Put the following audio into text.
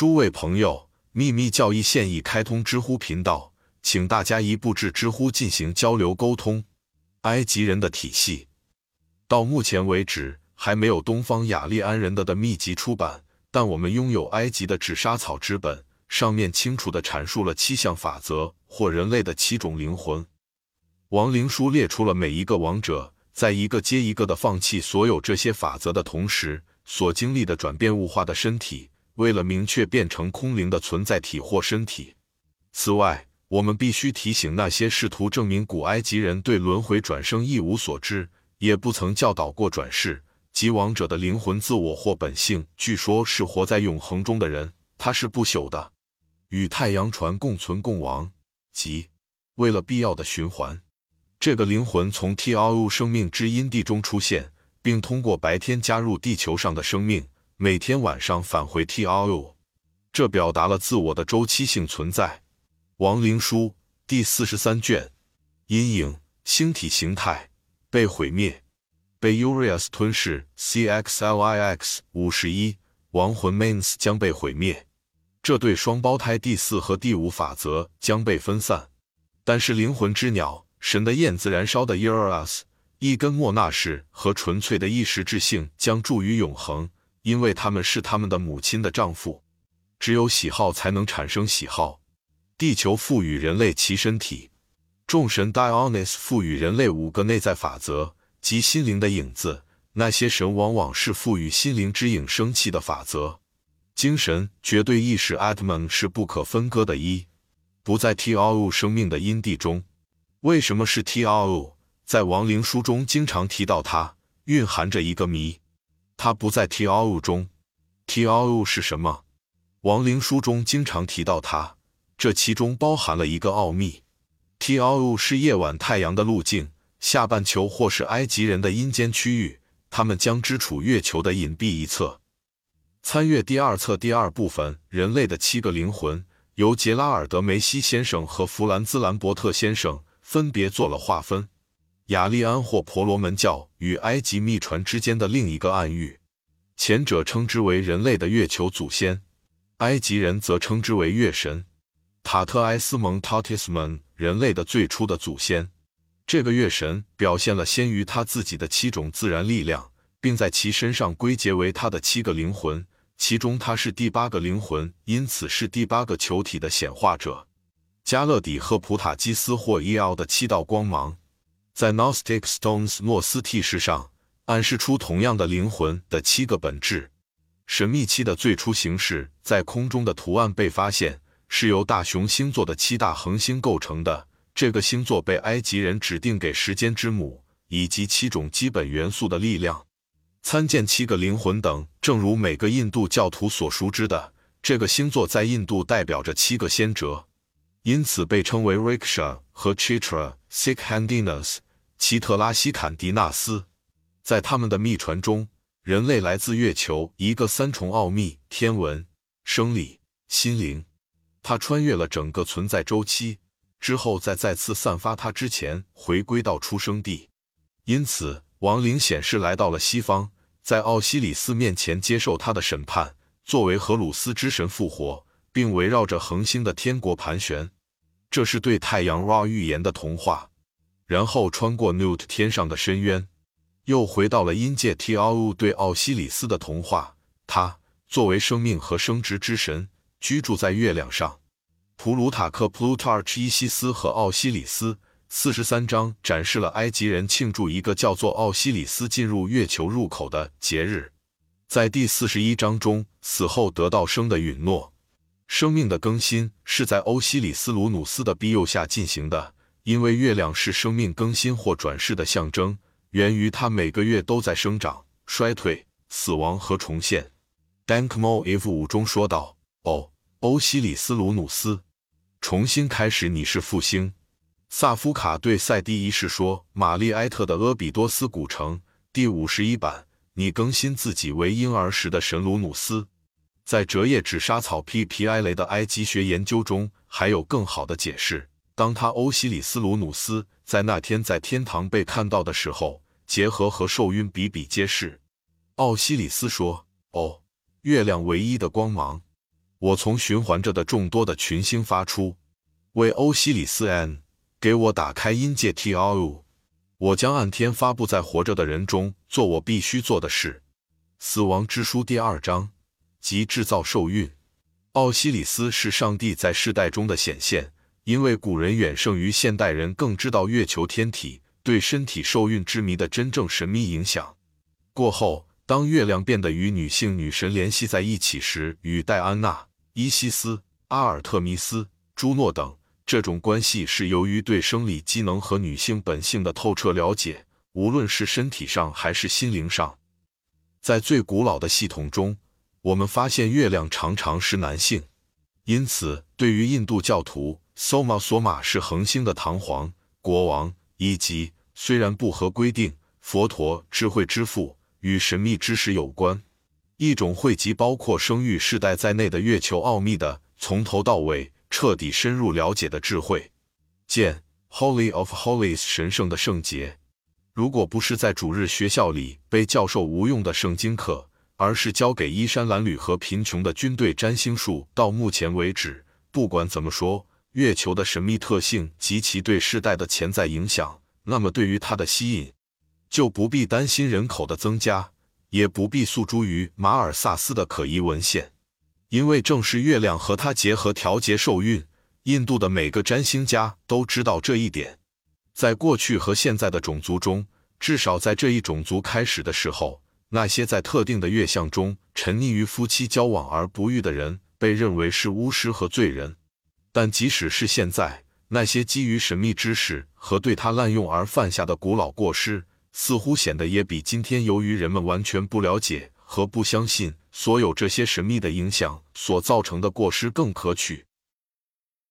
诸位朋友，秘密教义现已开通知乎频道，请大家一步至知乎进行交流沟通。埃及人的体系，到目前为止还没有东方雅利安人的的秘籍出版，但我们拥有埃及的纸莎草之本，上面清楚地阐述了七项法则或人类的七种灵魂。亡灵书列出了每一个王者在一个接一个的放弃所有这些法则的同时所经历的转变物化的身体。为了明确变成空灵的存在体或身体。此外，我们必须提醒那些试图证明古埃及人对轮回转生一无所知，也不曾教导过转世及亡者的灵魂自我或本性，据说是活在永恒中的人，他是不朽的，与太阳船共存共亡，即为了必要的循环。这个灵魂从 T R U 生命之阴地中出现，并通过白天加入地球上的生命。每天晚上返回 T R U，这表达了自我的周期性存在。亡灵书第四十三卷，阴影星体形态被毁灭，被 Urias 吞噬。C X L I X 五十一，亡魂 Mains 将被毁灭。这对双胞胎第四和第五法则将被分散，但是灵魂之鸟神的焰自燃烧的 Urias 一根莫纳士和纯粹的意识之性将助于永恒。因为他们是他们的母亲的丈夫，只有喜好才能产生喜好。地球赋予人类其身体，众神 Dionys 赋予人类五个内在法则及心灵的影子。那些神往往是赋予心灵之影生气的法则。精神绝对意识 Atman 是不可分割的一，不在 Tru 生命的阴地中。为什么是 Tru？在亡灵书中经常提到它，蕴含着一个谜。它不在 T R U 中，T R U 是什么？亡灵书中经常提到它，这其中包含了一个奥秘。T R U 是夜晚太阳的路径，下半球或是埃及人的阴间区域，他们将之处月球的隐蔽一侧。参阅第二册第二部分《人类的七个灵魂》，由杰拉尔德梅西先生和弗兰兹兰伯特先生分别做了划分。雅利安或婆罗门教与埃及秘传之间的另一个暗喻，前者称之为人类的月球祖先，埃及人则称之为月神塔特埃斯蒙 （Tatisman），人类的最初的祖先。这个月神表现了先于他自己的七种自然力量，并在其身上归结为他的七个灵魂，其中他是第八个灵魂，因此是第八个球体的显化者。加勒底和普塔基斯或伊奥的七道光芒。在 Gnostic Stones 诺斯替石上暗示出同样的灵魂的七个本质。神秘期的最初形式在空中的图案被发现，是由大熊星座的七大恒星构成的。这个星座被埃及人指定给时间之母以及七种基本元素的力量。参见七个灵魂等。正如每个印度教徒所熟知的，这个星座在印度代表着七个先哲，因此被称为 Riksha 和 Chitra Sikhandinas。奇特拉西坎迪纳斯，在他们的秘传中，人类来自月球一个三重奥秘：天文、生理、心灵。他穿越了整个存在周期之后，在再次散发它之前，回归到出生地。因此，亡灵显示来到了西方，在奥西里斯面前接受他的审判，作为荷鲁斯之神复活，并围绕着恒星的天国盘旋。这是对太阳 Ra 预言的童话。然后穿过 Newt 天上的深渊，又回到了阴界 T R U 对奥西里斯的童话。他作为生命和生殖之神，居住在月亮上。普鲁塔克 Plutarch 伊西斯和奥西里斯四十三章展示了埃及人庆祝一个叫做奥西里斯进入月球入口的节日。在第四十一章中，死后得到生的允诺，生命的更新是在欧西里斯鲁努斯的庇佑下进行的。因为月亮是生命更新或转世的象征，源于它每个月都在生长、衰退、死亡和重现。Dankmo F 五中说道：“哦，欧西里斯鲁努斯，重新开始，你是复兴。”萨夫卡对赛蒂一世说：“玛丽埃特的阿比多斯古城第五十一版，你更新自己为婴儿时的神鲁努斯。”在折叶纸莎草 P 皮埃雷的埃及学研究中，还有更好的解释。当他欧西里斯鲁努斯在那天在天堂被看到的时候，结合和受孕比比皆是。奥西里斯说：“哦，月亮唯一的光芒，我从循环着的众多的群星发出，为欧西里斯 N 给我打开阴界 T R U。我将按天发布在活着的人中，做我必须做的事。死亡之书第二章，即制造受孕。奥西里斯是上帝在世代中的显现，因为古人远胜于现代人，更知道月球天体对身体受孕之谜的真正神秘影响。过后，当月亮变得与女性女神联系在一起时，与戴安娜、伊西斯、阿尔特弥斯、朱诺等。这种关系是由于对生理机能和女性本性的透彻了解，无论是身体上还是心灵上。在最古老的系统中，我们发现月亮常常是男性，因此对于印度教徒，索玛索玛是恒星的堂皇国王，以及虽然不合规定，佛陀智慧之父与神秘知识有关，一种汇集包括生育世代在内的月球奥秘的从头到尾。彻底深入了解的智慧，见 Holy of Holies 神圣的圣洁。如果不是在主日学校里被教授无用的圣经课，而是交给衣衫褴褛和贫穷的军队占星术，到目前为止，不管怎么说，月球的神秘特性及其对世代的潜在影响，那么对于它的吸引，就不必担心人口的增加，也不必诉诸于马尔萨斯的可疑文献。因为正是月亮和它结合调节受孕，印度的每个占星家都知道这一点。在过去和现在的种族中，至少在这一种族开始的时候，那些在特定的月相中沉溺于夫妻交往而不育的人，被认为是巫师和罪人。但即使是现在，那些基于神秘知识和对它滥用而犯下的古老过失，似乎显得也比今天由于人们完全不了解和不相信。所有这些神秘的影响所造成的过失更可取。